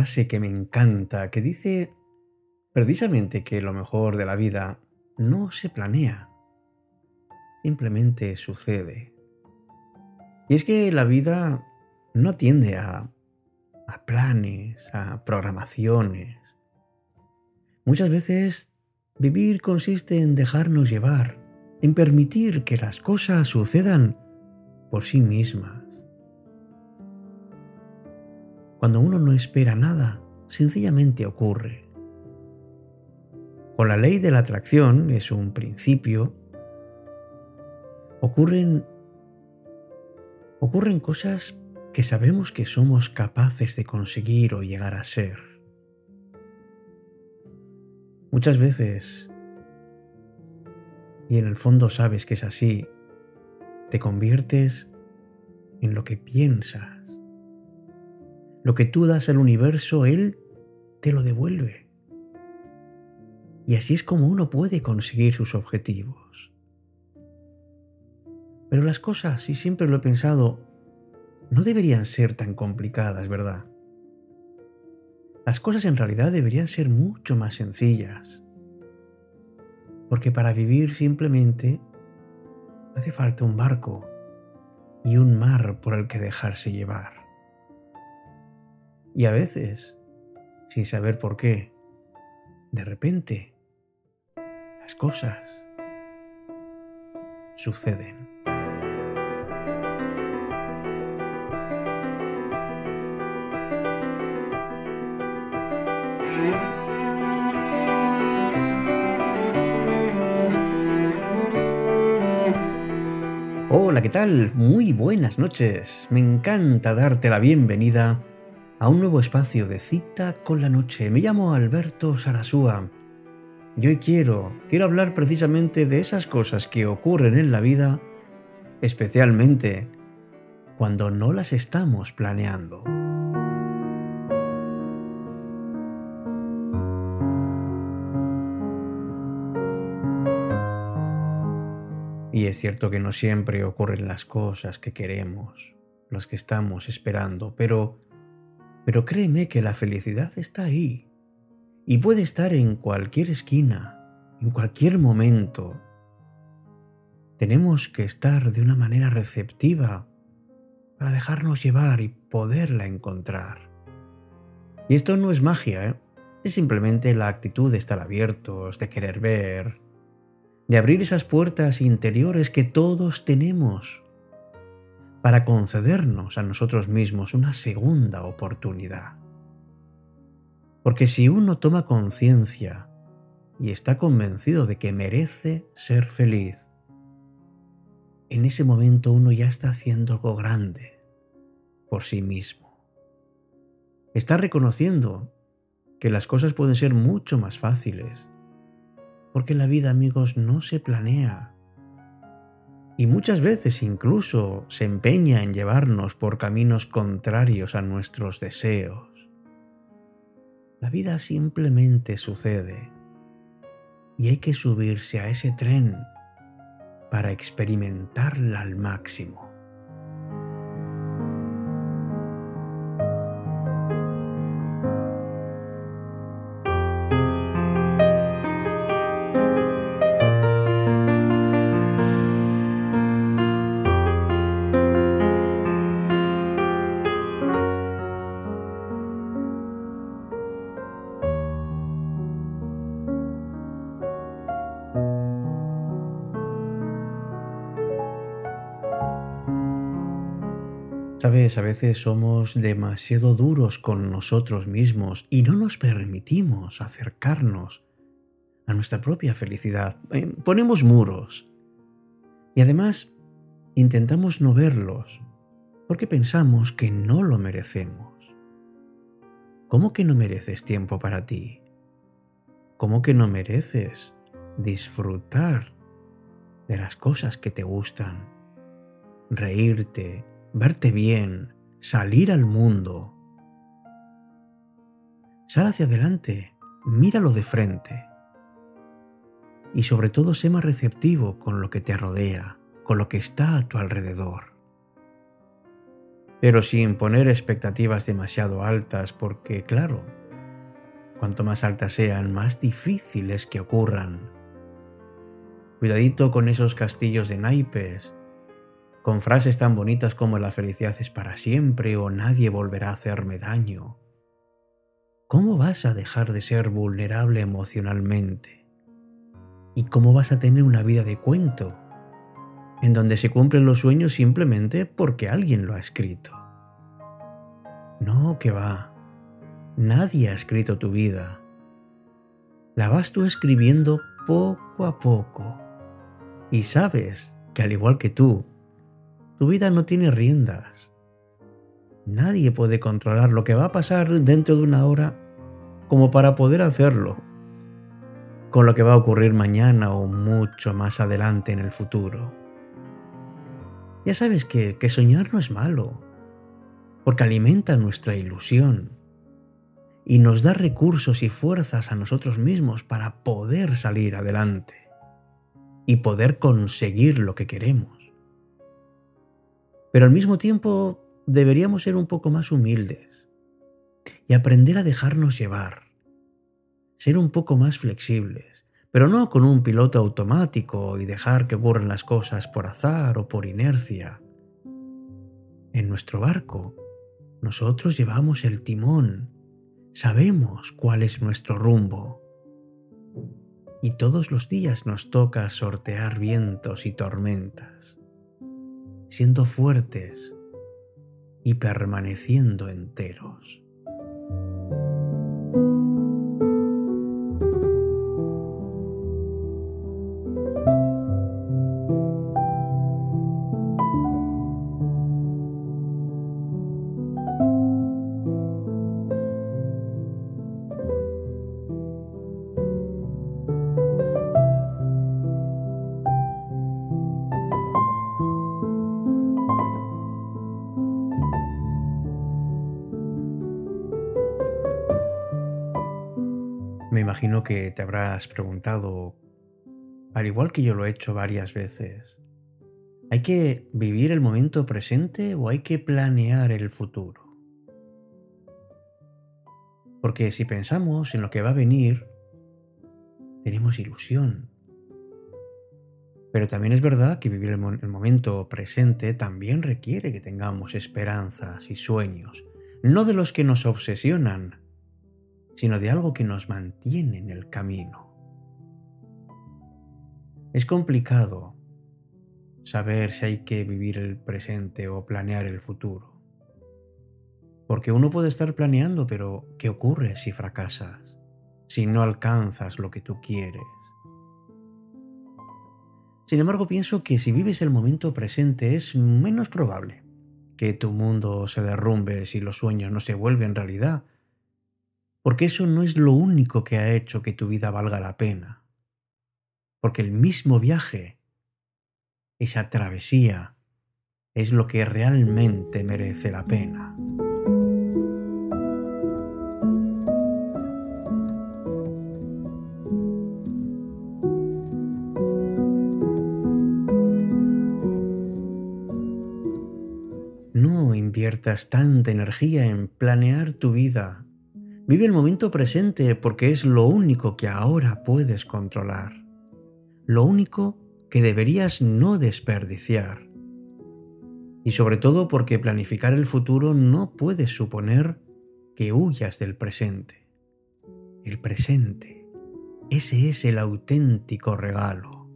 Que me encanta que dice precisamente que lo mejor de la vida no se planea, simplemente sucede. Y es que la vida no atiende a, a planes, a programaciones. Muchas veces vivir consiste en dejarnos llevar, en permitir que las cosas sucedan por sí mismas. Cuando uno no espera nada, sencillamente ocurre. Con la ley de la atracción es un principio. Ocurren ocurren cosas que sabemos que somos capaces de conseguir o llegar a ser. Muchas veces, y en el fondo sabes que es así, te conviertes en lo que piensas lo que tú das al universo, Él te lo devuelve. Y así es como uno puede conseguir sus objetivos. Pero las cosas, y siempre lo he pensado, no deberían ser tan complicadas, ¿verdad? Las cosas en realidad deberían ser mucho más sencillas. Porque para vivir simplemente hace falta un barco y un mar por el que dejarse llevar. Y a veces, sin saber por qué, de repente, las cosas suceden. Hola, ¿qué tal? Muy buenas noches. Me encanta darte la bienvenida a un nuevo espacio de cita con la noche. Me llamo Alberto Sarasúa. Yo quiero, quiero hablar precisamente de esas cosas que ocurren en la vida, especialmente cuando no las estamos planeando. Y es cierto que no siempre ocurren las cosas que queremos, las que estamos esperando, pero pero créeme que la felicidad está ahí y puede estar en cualquier esquina, en cualquier momento. Tenemos que estar de una manera receptiva para dejarnos llevar y poderla encontrar. Y esto no es magia, ¿eh? es simplemente la actitud de estar abiertos, de querer ver, de abrir esas puertas interiores que todos tenemos para concedernos a nosotros mismos una segunda oportunidad. Porque si uno toma conciencia y está convencido de que merece ser feliz, en ese momento uno ya está haciendo algo grande por sí mismo. Está reconociendo que las cosas pueden ser mucho más fáciles, porque la vida, amigos, no se planea, y muchas veces incluso se empeña en llevarnos por caminos contrarios a nuestros deseos. La vida simplemente sucede y hay que subirse a ese tren para experimentarla al máximo. Sabes, a veces somos demasiado duros con nosotros mismos y no nos permitimos acercarnos a nuestra propia felicidad. Eh, ponemos muros y además intentamos no verlos porque pensamos que no lo merecemos. ¿Cómo que no mereces tiempo para ti? ¿Cómo que no mereces disfrutar de las cosas que te gustan? Reírte, verte bien, salir al mundo. Sal hacia adelante, míralo de frente. Y sobre todo sé más receptivo con lo que te rodea, con lo que está a tu alrededor. pero sin poner expectativas demasiado altas porque, claro, cuanto más altas sean, más difícil es que ocurran. Cuidadito con esos castillos de naipes, con frases tan bonitas como la felicidad es para siempre o nadie volverá a hacerme daño. ¿Cómo vas a dejar de ser vulnerable emocionalmente? ¿Y cómo vas a tener una vida de cuento en donde se cumplen los sueños simplemente porque alguien lo ha escrito. No, que va. Nadie ha escrito tu vida. La vas tú escribiendo poco a poco. Y sabes que al igual que tú, tu vida no tiene riendas. Nadie puede controlar lo que va a pasar dentro de una hora como para poder hacerlo con lo que va a ocurrir mañana o mucho más adelante en el futuro. Ya sabes que, soñar no es malo, porque alimenta nuestra ilusión y nos da recursos y fuerzas a nosotros mismos para poder salir adelante y poder conseguir lo que queremos. Pero al mismo tiempo deberíamos ser un poco más humildes y aprender a dejarnos llevar, ser un poco más flexibles pero no con un piloto automático y dejar que ocurran las cosas por azar o por inercia. En nuestro barco, nosotros llevamos el timón, sabemos cuál es nuestro rumbo. Y todos los días nos toca sortear vientos y tormentas, siendo fuertes y permaneciendo enteros. Imagino que te habrás preguntado, al igual que yo lo he hecho varias veces, ¿hay que vivir el momento presente o hay que planear el futuro? Porque si pensamos en lo que va a venir, tenemos ilusión. Pero también es verdad que vivir el, momento presente también requiere que tengamos esperanzas y sueños, no de los que nos obsesionan, sino de algo que nos mantiene en el camino. Es complicado saber si hay que vivir el presente o planear el futuro. Porque uno puede estar planeando, pero ¿qué ocurre si fracasas? Si no alcanzas lo que tú quieres. Sin embargo, pienso que si vives el momento presente es menos probable que tu mundo se derrumbe si los sueños no se vuelven realidad porque eso no es lo único que ha hecho que tu vida valga la pena. Porque el mismo viaje, esa travesía, es lo que realmente merece la pena. No inviertas tanta energía en planear tu vida Vive el momento presente porque es lo único que ahora puedes controlar. Lo único que deberías no desperdiciar. Y sobre todo porque planificar el futuro no puede suponer que huyas del presente. El presente, ese es el auténtico regalo.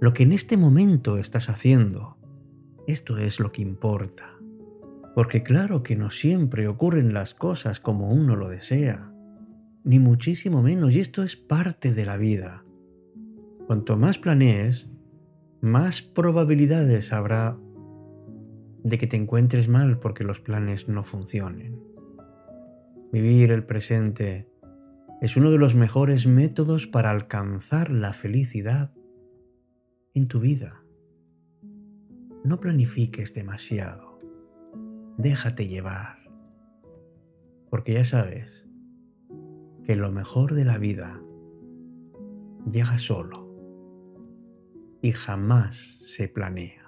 Lo que en este momento estás haciendo, esto es lo que importa. Porque claro que no siempre ocurren las cosas como uno lo desea, ni muchísimo menos, y esto es parte de la vida. Cuanto más planees, más probabilidades habrá de que te encuentres mal porque los planes no funcionen. Vivir el presente es uno de los mejores métodos para alcanzar la felicidad en tu vida. No planifiques demasiado déjate llevar, porque ya sabes que lo mejor de la vida llega solo y jamás se planea.